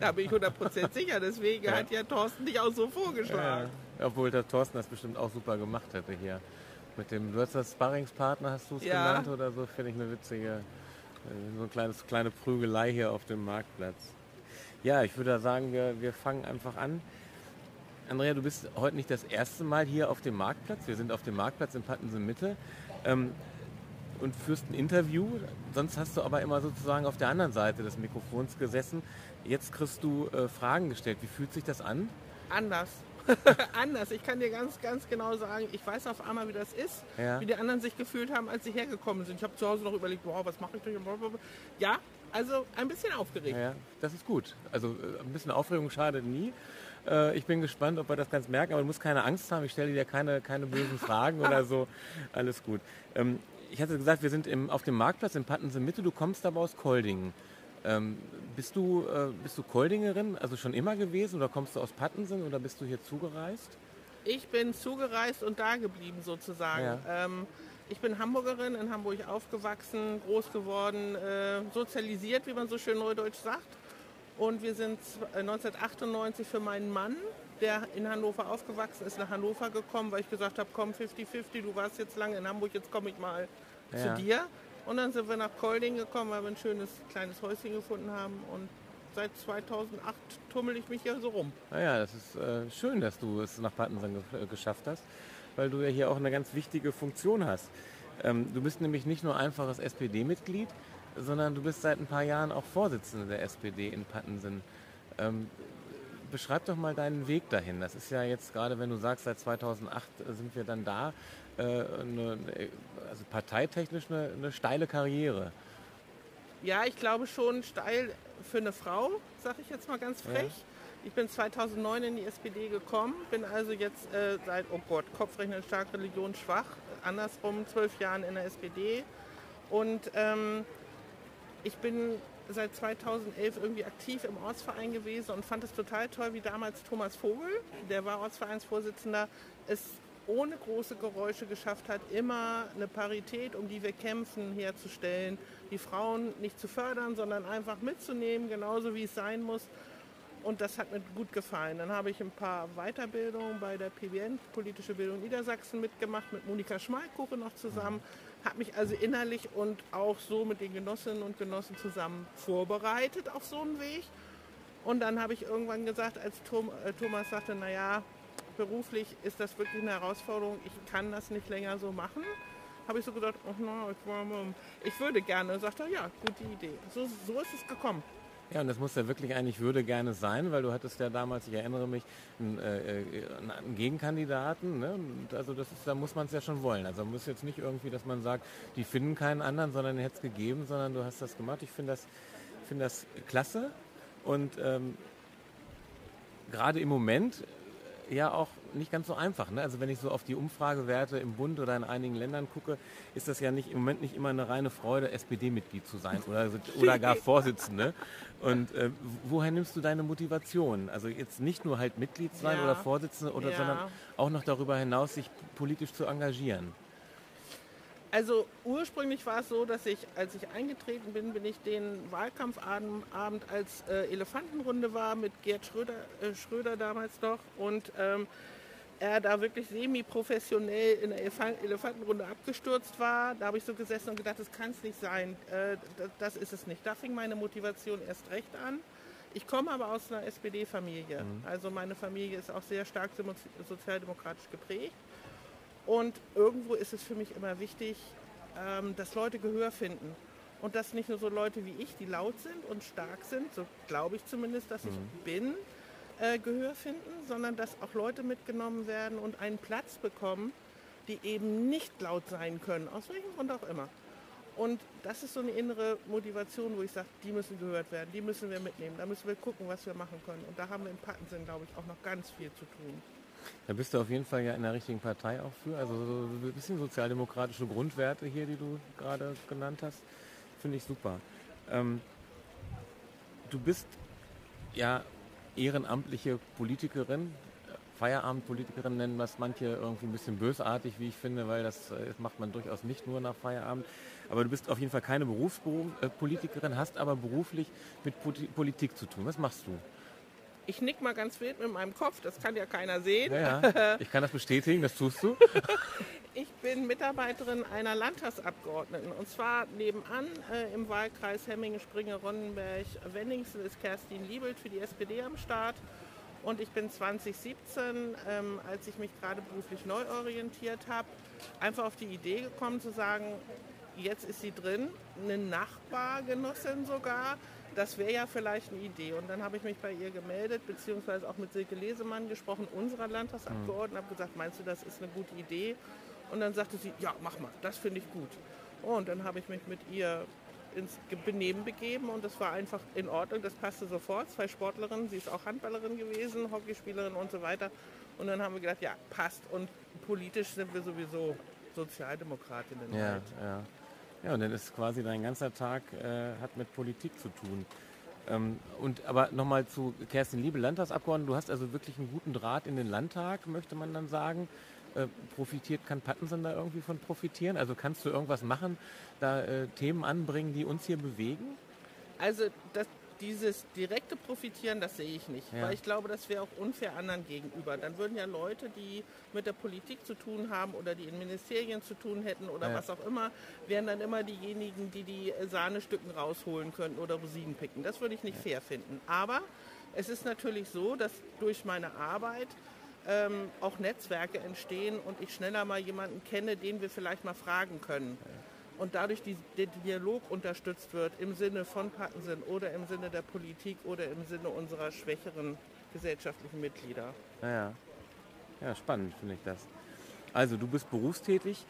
Da bin ich 100% sicher, deswegen ja. hat ja Thorsten dich auch so vorgeschlagen. Ja, obwohl der Thorsten das bestimmt auch super gemacht hätte hier. Mit dem, du hast das Sparringspartner, hast du es ja. genannt oder so, finde ich eine witzige, äh, so eine kleines, kleine Prügelei hier auf dem Marktplatz. Ja, ich würde sagen, wir, wir fangen einfach an. Andrea, du bist heute nicht das erste Mal hier auf dem Marktplatz. Wir sind auf dem Marktplatz in Pattensen Mitte ähm, und führst ein Interview. Sonst hast du aber immer sozusagen auf der anderen Seite des Mikrofons gesessen. Jetzt kriegst du äh, Fragen gestellt. Wie fühlt sich das an? Anders. anders. Ich kann dir ganz, ganz genau sagen, ich weiß auf einmal, wie das ist, ja. wie die anderen sich gefühlt haben, als sie hergekommen sind. Ich habe zu Hause noch überlegt, wow, was mache ich denn? Ja, also ein bisschen aufgeregt. Ja, das ist gut. Also äh, ein bisschen Aufregung schadet nie. Äh, ich bin gespannt, ob wir das ganz merken, aber du musst keine Angst haben. Ich stelle dir keine, keine bösen Fragen oder so. Alles gut. Ähm, ich hatte gesagt, wir sind im, auf dem Marktplatz in Pattensen Mitte. Du kommst aber aus Koldingen. Ähm, bist, du, äh, bist du Koldingerin, also schon immer gewesen oder kommst du aus Pattensen oder bist du hier zugereist? Ich bin zugereist und da geblieben sozusagen. Ja. Ähm, ich bin Hamburgerin, in Hamburg aufgewachsen, groß geworden, äh, sozialisiert, wie man so schön neudeutsch sagt. Und wir sind 1998 für meinen Mann, der in Hannover aufgewachsen ist, nach Hannover gekommen, weil ich gesagt habe, komm 50-50, du warst jetzt lange in Hamburg, jetzt komme ich mal ja. zu dir. Und dann sind wir nach Kolding gekommen, weil wir ein schönes kleines Häuschen gefunden haben. Und seit 2008 tummel ich mich hier so rum. Naja, das ist äh, schön, dass du es nach Pattensen ge geschafft hast, weil du ja hier auch eine ganz wichtige Funktion hast. Ähm, du bist nämlich nicht nur einfaches SPD-Mitglied, sondern du bist seit ein paar Jahren auch Vorsitzende der SPD in Pattensen. Ähm, beschreib doch mal deinen Weg dahin. Das ist ja jetzt gerade, wenn du sagst, seit 2008 sind wir dann da, äh, eine, also parteitechnisch eine, eine, steile Karriere. Ja, ich glaube schon steil für eine Frau, sage ich jetzt mal ganz frech. Ja. Ich bin 2009 in die SPD gekommen, bin also jetzt äh, seit, oh Gott, Kopfrechnen stark, Religion schwach, andersrum zwölf Jahren in der SPD. Und ähm, ich bin seit 2011 irgendwie aktiv im Ortsverein gewesen und fand es total toll, wie damals Thomas Vogel, der war Ortsvereinsvorsitzender, es ohne große Geräusche geschafft hat, immer eine Parität, um die wir kämpfen, herzustellen, die Frauen nicht zu fördern, sondern einfach mitzunehmen, genauso wie es sein muss. Und das hat mir gut gefallen. Dann habe ich ein paar Weiterbildungen bei der PBN, Politische Bildung Niedersachsen, mitgemacht, mit Monika Schmalkuche noch zusammen habe mich also innerlich und auch so mit den Genossinnen und Genossen zusammen vorbereitet auf so einen Weg. Und dann habe ich irgendwann gesagt, als äh, Thomas sagte, naja, beruflich ist das wirklich eine Herausforderung, ich kann das nicht länger so machen, habe ich so gedacht, oh no, ich, würde gerne. Und sagte, ja, gute Idee. So, so ist es gekommen. Ja, und das muss ja wirklich eigentlich würde gerne sein, weil du hattest ja damals, ich erinnere mich, einen, äh, einen Gegenkandidaten. Ne? Und also das ist, da muss man es ja schon wollen. Also man muss jetzt nicht irgendwie, dass man sagt, die finden keinen anderen, sondern hätte es gegeben, sondern du hast das gemacht. Ich finde das, find das klasse. Und ähm, gerade im Moment ja auch nicht ganz so einfach. Ne? Also wenn ich so auf die Umfragewerte im Bund oder in einigen Ländern gucke, ist das ja nicht im Moment nicht immer eine reine Freude, SPD-Mitglied zu sein oder, oder gar Vorsitzende. Und äh, woher nimmst du deine Motivation? Also jetzt nicht nur halt Mitglied sein ja. oder Vorsitzende, oder, ja. sondern auch noch darüber hinaus sich politisch zu engagieren. Also ursprünglich war es so, dass ich, als ich eingetreten bin, bin ich den Wahlkampfabend als äh, Elefantenrunde war mit Gerd Schröder, äh, Schröder damals noch und ähm, er da wirklich semi-professionell in der Elefantenrunde abgestürzt war. Da habe ich so gesessen und gedacht, das kann es nicht sein, äh, das, das, ist es nicht. Da fing meine Motivation erst recht an. Ich komme aber aus einer SPD-Familie. Mhm. Also meine Familie ist auch sehr stark sozialdemokratisch geprägt. Und irgendwo ist es für mich immer wichtig, ähm, dass Leute Gehör finden. Und dass nicht nur so Leute wie ich, die laut sind und stark sind, so glaube ich zumindest, dass mhm. ich bin, äh, Gehör finden, sondern dass auch Leute mitgenommen werden und einen Platz bekommen, die eben nicht laut sein können, aus welchem Grund auch immer. Und das ist so eine innere Motivation, wo ich sage, die müssen gehört werden, die müssen wir mitnehmen, da müssen wir gucken, was wir machen können. Und da haben wir in Pattensen, glaube ich, auch noch ganz viel zu tun. Da bist du auf jeden Fall ja in der richtigen Partei auch für. Also so ein bisschen sozialdemokratische Grundwerte hier, die du gerade genannt hast, finde ich super. Ähm, du bist ja ehrenamtliche Politikerin, Feierabendpolitikerin nennen was manche irgendwie ein bisschen bösartig, wie ich finde, weil das, äh, das macht man durchaus nicht nur nach Feierabend. Aber du bist auf jeden Fall keine Berufspolitikerin, hast aber beruflich mit Politik zu tun. Was machst du? Ich nick mal ganz wild mit meinem Kopf, das kann ja keiner sehen. Ja, ja. Ich kann das bestätigen, das tust du. ich bin Mitarbeiterin einer Landtagsabgeordneten. Und zwar nebenan äh, im Wahlkreis Hemmingen, Springe, Ronnenberg, Wenningsen ist Kerstin Liebelt für die SPD am Start. Und ich bin 2017, ähm, als ich mich gerade beruflich neu orientiert habe, einfach auf die Idee gekommen zu sagen, jetzt ist sie drin, eine Nachbargenossin sogar, das wäre ja vielleicht eine Idee. Und dann habe ich mich bei ihr gemeldet, beziehungsweise auch mit Silke Lesemann gesprochen, unserer Landtagsabgeordneten, habe gesagt, meinst du, das ist eine gute Idee? Und dann sagte sie, ja, mach mal, das finde ich gut. Und dann habe ich mich mit ihr ins Benehmen begeben und das war einfach in Ordnung, das passte sofort. Zwei Sportlerinnen, sie ist auch Handballerin gewesen, Hockeyspielerin und so weiter. Und dann haben wir gedacht, ja, passt. Und politisch sind wir sowieso Sozialdemokratinnen. Ja, halt. ja. Ja, und dann ist quasi dein ganzer Tag äh, hat mit Politik zu tun. Ähm, und aber nochmal zu Kerstin Liebe, Landtagsabgeordnete. Du hast also wirklich einen guten Draht in den Landtag, möchte man dann sagen. Äh, profitiert, kann Pattensen da irgendwie von profitieren? Also kannst du irgendwas machen, da äh, Themen anbringen, die uns hier bewegen? Also das, dieses direkte Profitieren, das sehe ich nicht. Ja. Weil ich glaube, das wäre auch unfair anderen gegenüber. Dann würden ja Leute, die mit der Politik zu tun haben oder die in Ministerien zu tun hätten oder ja. was auch immer, wären dann immer diejenigen, die die Sahnestücken rausholen könnten oder Rosinen picken. Das würde ich nicht ja. fair finden. Aber es ist natürlich so, dass durch meine Arbeit ähm, auch Netzwerke entstehen und ich schneller mal jemanden kenne, den wir vielleicht mal fragen können und dadurch die, der Dialog unterstützt wird im Sinne von Pattensen oder im Sinne der Politik oder im Sinne unserer schwächeren gesellschaftlichen Mitglieder. Ja, ja spannend finde ich das. Also du bist berufstätig,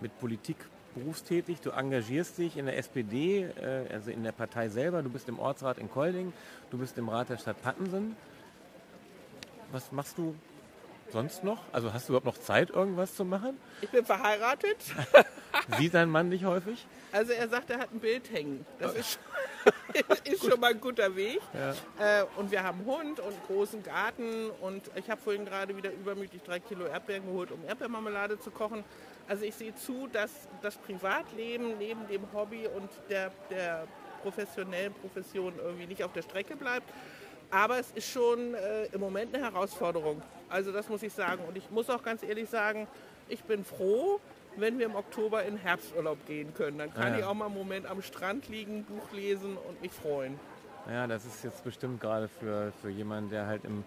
mit Politik berufstätig, du engagierst dich in der SPD, äh, also in der Partei selber, du bist im Ortsrat in Kolding, du bist im Rat der Stadt Pattensen. Was machst du sonst noch? Also hast du überhaupt noch Zeit, irgendwas zu machen? Ich bin verheiratet. Sieht dein Mann nicht häufig? Also er sagt, er hat ein Bild hängen. Das ist, ist schon mal ein guter Weg. Ja. Äh, und wir haben Hund und großen Garten. Und ich habe vorhin gerade wieder übermütig drei Kilo Erdbeeren geholt, um Erdbeermarmelade zu kochen. Also ich sehe zu, dass das Privatleben neben dem Hobby und der, der professionellen Profession irgendwie nicht auf der Strecke bleibt. Aber es ist schon äh, im Moment eine Herausforderung. Also das muss ich sagen. Und ich muss auch ganz ehrlich sagen, ich bin froh, wenn wir im Oktober in Herbsturlaub gehen können. Dann kann ja. ich auch mal einen Moment am Strand liegen, Buch lesen und mich freuen. Ja, das ist jetzt bestimmt gerade für, für jemanden, der halt im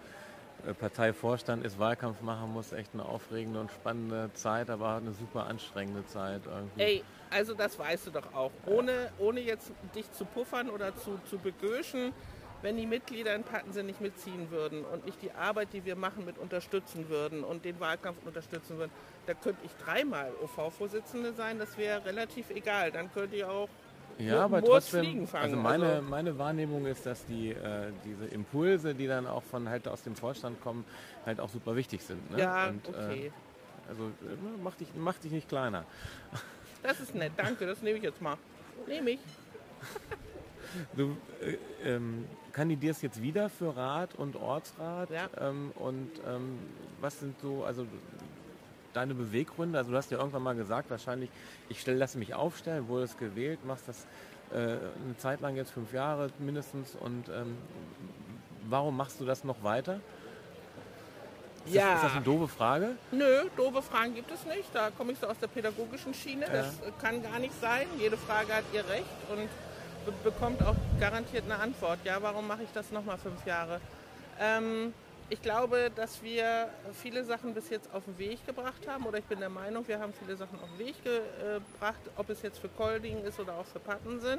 äh, Parteivorstand ist, Wahlkampf machen muss, echt eine aufregende und spannende Zeit, aber eine super anstrengende Zeit irgendwie. Ey, also das weißt du doch auch. Ohne, ohne jetzt dich zu puffern oder zu, zu begöschen, wenn die Mitglieder in Pattensen nicht mitziehen würden und nicht die Arbeit, die wir machen, mit unterstützen würden und den Wahlkampf unterstützen würden, da könnte ich dreimal OV-Vorsitzende sein, das wäre relativ egal. Dann könnte ich auch ja, aber trotzdem, also meine, also meine Wahrnehmung ist, dass die, äh, diese Impulse, die dann auch von halt aus dem Vorstand kommen, halt auch super wichtig sind. Ne? Ja, Und, okay. Äh, also äh, mach dich, mach dich nicht kleiner. Das ist nett, danke, das nehme ich jetzt mal. Nehme ich. Du äh, ähm, kandidierst jetzt wieder für Rat und Ortsrat. Ja. Ähm, und ähm, was sind so, also deine Beweggründe? Also du hast ja irgendwann mal gesagt, wahrscheinlich, ich stelle, lasse mich aufstellen, wurdest gewählt, machst das äh, eine Zeit lang jetzt fünf Jahre mindestens. Und ähm, warum machst du das noch weiter? Ist, ja. das, ist das eine doofe Frage? Nö, doofe Fragen gibt es nicht. Da komme ich so aus der pädagogischen Schiene. Ja. Das kann gar nicht sein. Jede Frage hat ihr Recht. Und bekommt auch garantiert eine Antwort. Ja, warum mache ich das nochmal fünf Jahre? Ähm, ich glaube, dass wir viele Sachen bis jetzt auf den Weg gebracht haben, oder ich bin der Meinung, wir haben viele Sachen auf den Weg gebracht, ob es jetzt für Kolding ist oder auch für Pattensen.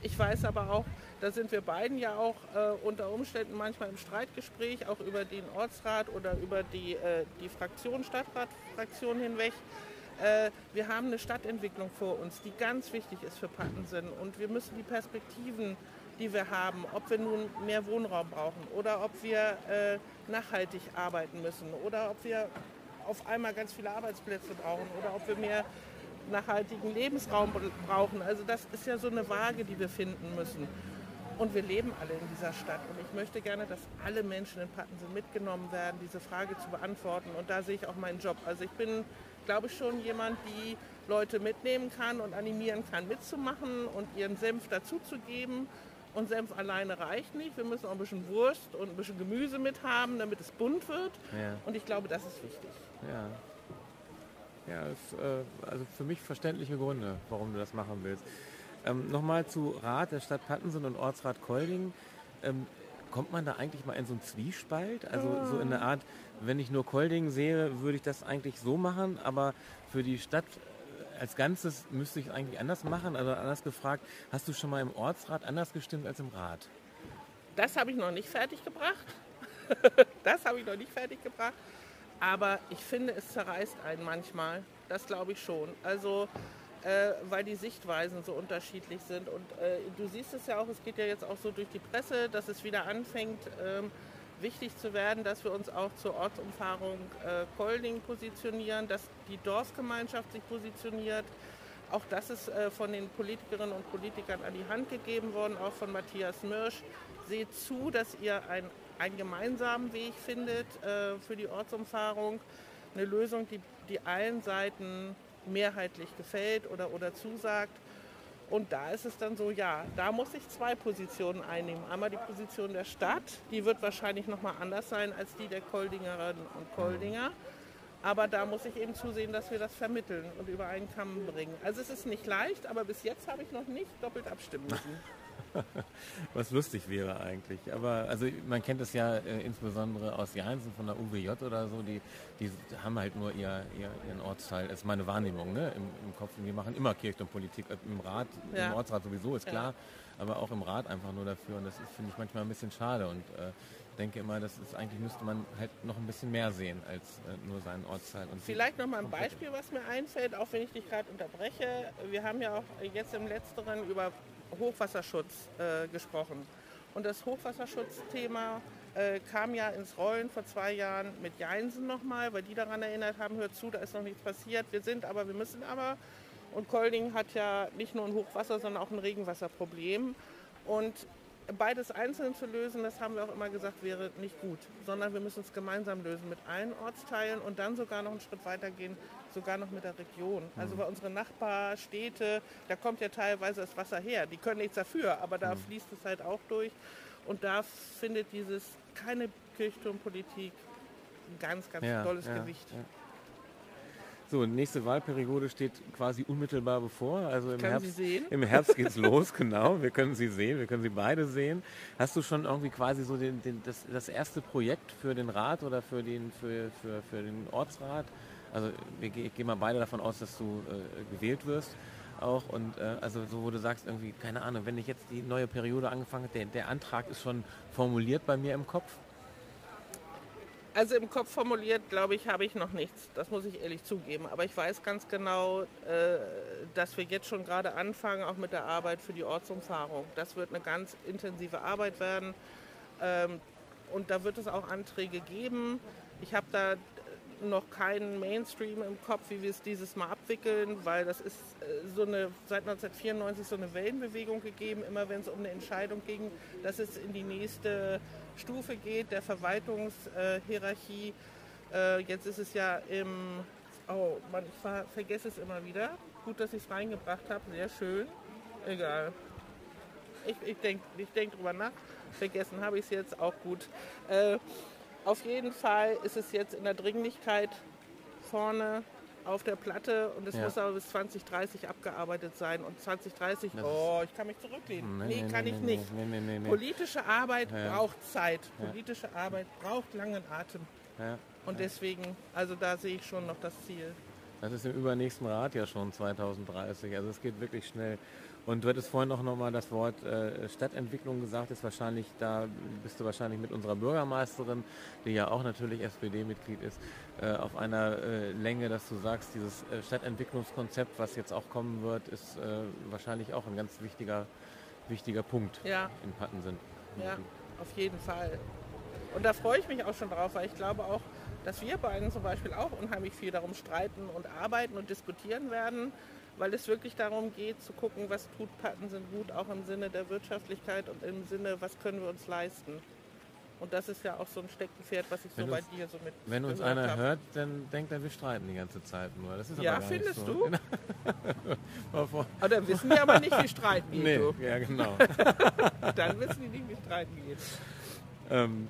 Ich weiß aber auch, da sind wir beiden ja auch äh, unter Umständen manchmal im Streitgespräch, auch über den Ortsrat oder über die, äh, die Fraktion, Stadtratfraktion hinweg. Äh, wir haben eine Stadtentwicklung vor uns, die ganz wichtig ist für Pattensen. Und wir müssen die Perspektiven, die wir haben, ob wir nun mehr Wohnraum brauchen oder ob wir äh, nachhaltig arbeiten müssen oder ob wir auf einmal ganz viele Arbeitsplätze brauchen oder ob wir mehr nachhaltigen Lebensraum brauchen. Also das ist ja so eine Waage, die wir finden müssen. Und wir leben alle in dieser Stadt. Und ich möchte gerne, dass alle Menschen in Pattensen mitgenommen werden, diese Frage zu beantworten. Und da sehe ich auch meinen Job. Also ich bin, glaube ich, schon jemand, die Leute mitnehmen kann und animieren kann, mitzumachen und ihren Senf dazuzugeben. Und Senf alleine reicht nicht. Wir müssen auch ein bisschen Wurst und ein bisschen Gemüse mit haben, damit es bunt wird. Ja. Und ich glaube, das ist wichtig. Ja. Ja, ist, äh, also für mich verständliche Gründe, warum du das machen willst. Ähm, Nochmal zu Rat der Stadt Pattensen und Ortsrat Kolding. Ähm, kommt man da eigentlich mal in so einen Zwiespalt? Also so in der Art, wenn ich nur Kolding sehe, würde ich das eigentlich so machen, aber für die Stadt als Ganzes müsste ich es eigentlich anders machen. Also anders gefragt, hast du schon mal im Ortsrat anders gestimmt als im Rat? Das habe ich noch nicht fertig gebracht. das habe ich noch nicht fertig gebracht. Aber ich finde, es zerreißt einen manchmal. Das glaube ich schon. Also, äh, weil die Sichtweisen so unterschiedlich sind. Und äh, du siehst es ja auch, es geht ja jetzt auch so durch die Presse, dass es wieder anfängt, ähm, wichtig zu werden, dass wir uns auch zur Ortsumfahrung äh, Kolding positionieren, dass die Dorfgemeinschaft sich positioniert. Auch das ist äh, von den Politikerinnen und Politikern an die Hand gegeben worden, auch von Matthias Mirsch. Seht zu, dass ihr ein, einen gemeinsamen Weg findet äh, für die Ortsumfahrung. Eine Lösung, die, die allen Seiten mehrheitlich gefällt oder, oder zusagt. Und da ist es dann so, ja, da muss ich zwei Positionen einnehmen. Einmal die Position der Stadt, die wird wahrscheinlich nochmal anders sein als die der Koldingerinnen und Koldinger. Aber da muss ich eben zusehen, dass wir das vermitteln und über einen Kamm bringen. Also es ist nicht leicht, aber bis jetzt habe ich noch nicht doppelt abstimmen müssen. Was lustig wäre eigentlich. Aber also man kennt es ja äh, insbesondere aus Jahnsen von der UWJ oder so, die, die haben halt nur ihr, ihr, ihren Ortsteil, das ist meine Wahrnehmung ne, im, im Kopf. Und die machen immer Kirchturmpolitik, äh, im Rat, Ja. im Ortsrat sowieso, ist Ja. klar, aber auch im Rat einfach nur dafür. Und das ist, finde ich, manchmal ein bisschen schade. Und äh, denke immer, das ist eigentlich müsste man halt noch ein bisschen mehr sehen als äh, nur seinen Ortsteil. Und Vielleicht noch mal ein Beispiel, was mir einfällt, auch wenn ich dich gerade unterbreche. Wir haben ja auch jetzt im Letzteren über Hochwasserschutz äh, gesprochen. Und das Hochwasserschutzthema äh, kam ja ins Rollen vor zwei Jahren mit Jeinsen nochmal, weil die daran erinnert haben, hört zu, da ist noch nichts passiert. Wir sind aber, wir müssen aber. Und Kolding hat ja nicht nur ein Hochwasser, sondern auch ein Regenwasserproblem. Und beides einzeln zu lösen, das haben wir auch immer gesagt, wäre nicht gut, sondern wir müssen es gemeinsam lösen mit allen Ortsteilen und dann sogar noch einen Schritt weiter gehen, sogar noch mit der Region. Also bei unseren Nachbarstädte, da kommt ja teilweise das Wasser her. Die können nichts dafür, aber da fließt es halt auch durch. Und da findet dieses keine Kirchturmpolitik ein ganz, ganz Ja, tolles ja, Gewicht. ja. So, nächste Wahlperiode steht quasi unmittelbar bevor. Also im Können Herbst, Sie sehen? Im Herbst geht's los, genau. Wir können sie sehen, wir können sie beide sehen. Hast du schon irgendwie quasi so den, den, das, das erste Projekt für den Rat oder für den, für, für, für den Ortsrat? Also wir, ge- ich gehe mal beide davon aus, dass du äh, gewählt wirst. Auch und äh, also so, wo du sagst, irgendwie, keine Ahnung, wenn ich jetzt die neue Periode angefangen habe, der, der Antrag ist schon formuliert bei mir im Kopf. Also im Kopf formuliert, glaube ich, habe ich noch nichts. Das muss ich ehrlich zugeben. Aber ich weiß ganz genau, äh, dass wir jetzt schon gerade anfangen, auch mit der Arbeit für die Ortsumfahrung. Das wird eine ganz intensive Arbeit werden. Ähm, und da wird es auch Anträge geben. Ich habe da noch keinen Mainstream im Kopf, wie wir es dieses Mal abwickeln, weil das ist äh, so eine seit 1994 so eine Wellenbewegung gegeben, immer wenn es um eine Entscheidung ging, dass es in die nächste Stufe geht, der Verwaltungshierarchie. Äh, jetzt ist es ja im, oh Mann, ich ver vergesse es immer wieder. Gut, dass ich es reingebracht habe, sehr schön. Egal. Ich, ich denke ich denk drüber nach. Vergessen habe ich es jetzt auch gut. Äh, auf jeden Fall ist es jetzt in der Dringlichkeit vorne auf der Platte und es Ja. muss aber bis 2030 abgearbeitet sein. Und 2030, Das oh, ich kann mich zurücklehnen. Nee, kann ich nicht. Nee, nee, nee, nee. Politische Arbeit Ja. braucht Zeit. Ja. Politische Arbeit braucht langen Atem. Und deswegen, also da sehe ich schon noch das Ziel. Das ist im übernächsten Rat ja schon 2030. Also es geht wirklich schnell. Und du hattest vorhin noch mal das Wort äh, Stadtentwicklung gesagt. Ist wahrscheinlich da bist du wahrscheinlich mit unserer Bürgermeisterin, die ja auch natürlich SPD-Mitglied ist, äh, auf einer äh, Länge, dass du sagst, dieses äh, Stadtentwicklungskonzept, was jetzt auch kommen wird, ist äh, wahrscheinlich auch ein ganz wichtiger wichtiger Punkt Ja, in Pattensen. ja, auf jeden Fall. Und da freue ich mich auch schon drauf, weil ich glaube auch, dass wir beiden zum Beispiel auch unheimlich viel darum streiten und arbeiten und diskutieren werden. Weil es wirklich darum geht zu gucken, was tut Pattensen gut, auch im Sinne der Wirtschaftlichkeit und im Sinne, was können wir uns leisten. Und das ist ja auch so ein Steckenpferd, was ich Wenn so bei dir so mit Wenn uns einer hab. hört, dann denkt er, wir streiten die ganze Zeit nur. Das ist Ja, aber findest so. du? Genau. Vor- Oder wissen die aber nicht, wie streiten geht. nee, Du. ja genau. Dann wissen die nicht, wie streiten geht. ähm,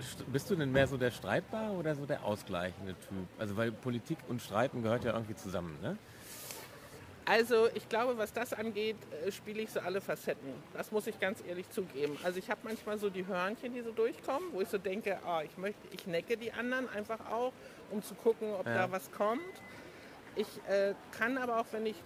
st- bist du denn mehr so der Streitbare oder so der ausgleichende Typ? Also weil Politik und Streiten gehört ja irgendwie zusammen, ne? Also ich glaube, was das angeht, äh, spiele ich so alle Facetten. Das muss ich ganz ehrlich zugeben. Also ich habe manchmal so die Hörnchen, die so durchkommen, wo ich so denke, ah, ich möchte, ich necke die anderen einfach auch, um zu gucken, ob Ja. da was kommt. Ich äh, kann aber auch, wenn ich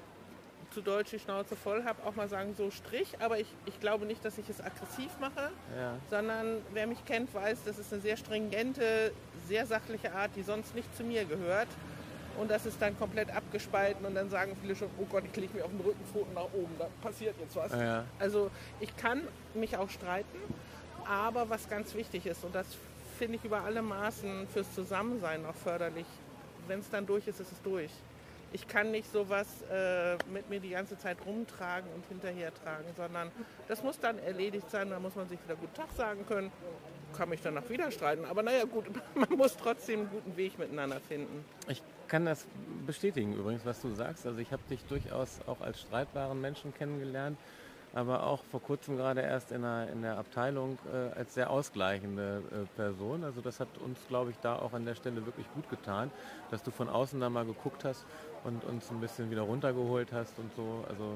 zu Deutsch die Schnauze voll habe, auch mal sagen, so Strich. Aber ich, ich glaube nicht, dass ich es aggressiv mache, Ja. sondern wer mich kennt, weiß, das ist eine sehr stringente, sehr sachliche Art, die sonst nicht zu mir gehört. Und das ist dann komplett abgespalten und dann sagen viele schon, oh Gott, ich lege mir auf den Rücken, Pfoten nach oben, da passiert jetzt was. Ja. Also ich kann mich auch streiten, aber was ganz wichtig ist, und das finde ich über alle Maßen fürs Zusammensein auch förderlich, wenn es dann durch ist, ist es durch. Ich kann nicht sowas äh, mit mir die ganze Zeit rumtragen und hinterher tragen, sondern das muss dann erledigt sein, da muss man sich wieder Guten Tag sagen können, kann mich danach wieder streiten. Aber naja gut, man muss trotzdem einen guten Weg miteinander finden. Ich kann das bestätigen übrigens, was du sagst. Also ich habe dich durchaus auch als streitbaren Menschen kennengelernt, aber auch vor kurzem gerade erst in der, in der Abteilung äh, als sehr ausgleichende äh, Person. Also das hat uns, glaube ich, da auch an der Stelle wirklich gut getan, dass du von außen da mal geguckt hast und uns ein bisschen wieder runtergeholt hast und so. Also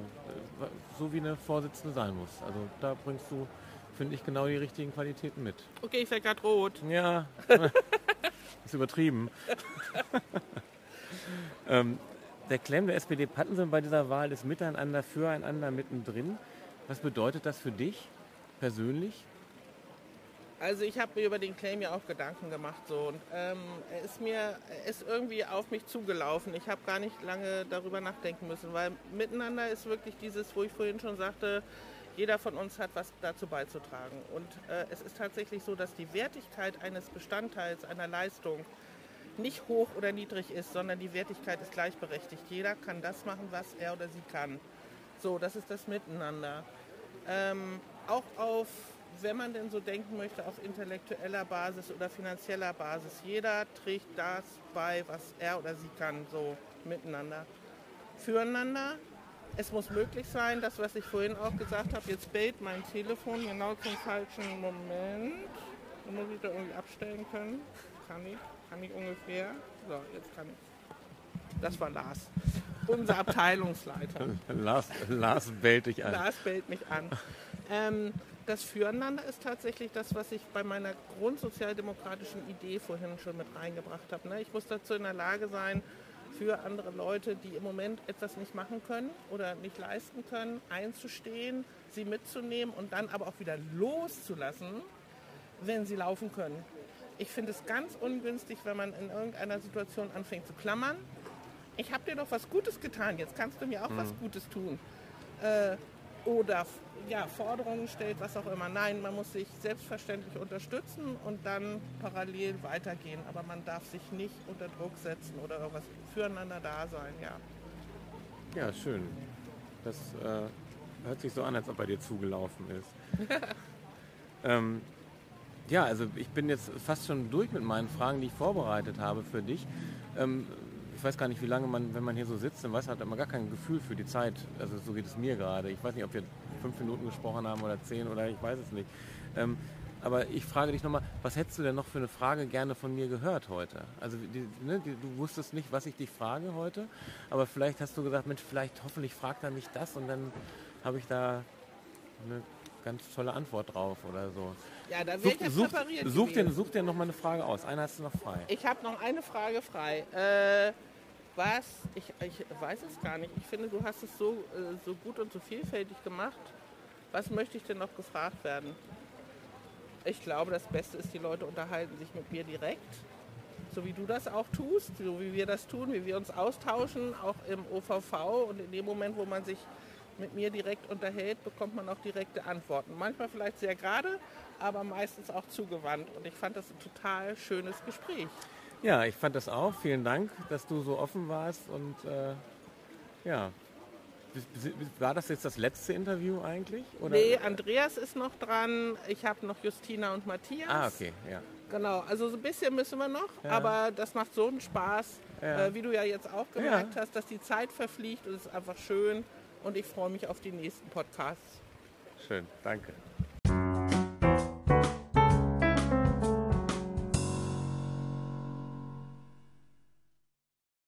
äh, so wie eine Vorsitzende sein muss. Also da bringst du, finde ich, genau die richtigen Qualitäten mit. Okay, ich werde gerade rot. Ja, ist übertrieben. ähm, der Claim der SPD Pattensen bei dieser Wahl ist Miteinander, Füreinander, mittendrin. Was bedeutet das für dich persönlich? Also ich habe mir über den Claim ja auch Gedanken gemacht so und ähm, er ist mir er ist irgendwie auf mich zugelaufen. Ich habe gar nicht lange darüber nachdenken müssen, weil miteinander ist wirklich dieses, wo ich vorhin schon sagte, jeder von uns hat was dazu beizutragen und äh, es ist tatsächlich so, dass die Wertigkeit eines Bestandteils einer Leistung nicht hoch oder niedrig ist, sondern die Wertigkeit ist gleichberechtigt. Jeder kann das machen, was er oder sie kann. So, das ist das Miteinander. Ähm, auch auf, wenn man denn so denken möchte, auf intellektueller Basis oder finanzieller Basis. Jeder trägt das bei, was er oder sie kann, so miteinander. Füreinander. Es muss möglich sein, das, was ich vorhin auch gesagt habe, jetzt bellt mein Telefon genau zum falschen Moment. Da muss ich da irgendwie abstellen können. Kann ich, kann ich ungefähr. So, jetzt kann ich. Das war Lars, unser Abteilungsleiter. Lars, Lars bellt dich an. Lars bellt mich an. Ähm, das Füreinander ist tatsächlich das, was ich bei meiner grundsozialdemokratischen Idee vorhin schon mit reingebracht habe. Ne? Ich muss dazu in der Lage sein, für andere Leute, die im Moment etwas nicht machen können oder nicht leisten können, einzustehen, sie mitzunehmen und dann aber auch wieder loszulassen, wenn sie laufen können. Ich finde es ganz ungünstig, wenn man in irgendeiner Situation anfängt zu klammern. Ich habe dir doch was Gutes getan, jetzt kannst du mir auch was Gutes tun. Äh, oder ja, Forderungen stellt, was auch immer. Nein, man muss sich selbstverständlich unterstützen und dann parallel weitergehen. Aber man darf sich nicht unter Druck setzen oder irgendwas füreinander da sein, ja. Ja, schön. Das äh, hört sich so an, als ob er dir zugelaufen ist. ähm, ja, also ich bin jetzt fast schon durch mit meinen Fragen, die ich vorbereitet habe für dich. Ähm, ich weiß gar nicht, wie lange man, wenn man hier so sitzt, dann weiß, hat man gar kein Gefühl für die Zeit. Also so geht es mir gerade. Ich weiß nicht, ob wir fünf Minuten gesprochen haben oder zehn oder ich weiß es nicht. Ähm, aber ich frage dich nochmal, was hättest du denn noch für eine Frage gerne von mir gehört heute? Also die, ne, die, du wusstest nicht, was ich dich frage heute, aber vielleicht hast du gesagt, Mensch, vielleicht hoffentlich fragt er mich das und dann habe ich da eine ganz tolle Antwort drauf oder so. Ja, da wäre Such, ich such, präpariert such, dir, gewesen. such dir noch mal eine Frage aus. Eine hast du noch frei. Ich habe noch eine Frage frei. Äh, was, ich, ich weiß es gar nicht. Ich finde, du hast es so, äh, so gut und so vielfältig gemacht. Was möchte ich denn noch gefragt werden? Ich glaube, das Beste ist, die Leute unterhalten sich mit mir direkt. So wie du das auch tust, so wie wir das tun, wie wir uns austauschen, auch im OVV. Und in dem Moment, wo man sich mit mir direkt unterhält, bekommt man auch direkte Antworten. Manchmal vielleicht sehr gerade, aber meistens auch zugewandt. Und ich fand das ein total schönes Gespräch. Ja, ich fand das auch. Vielen Dank, dass du so offen warst und äh, ja, war das jetzt das letzte Interview eigentlich? Oder? Nee, Andreas ist noch dran. Ich habe noch Justina und Matthias. Ah, okay, ja. Genau, also so ein bisschen müssen wir noch, ja. aber das macht so einen Spaß, ja. äh, wie du ja jetzt auch gemerkt ja. hast, dass die Zeit verfliegt und es ist einfach schön und ich freue mich auf die nächsten Podcasts. Schön, danke.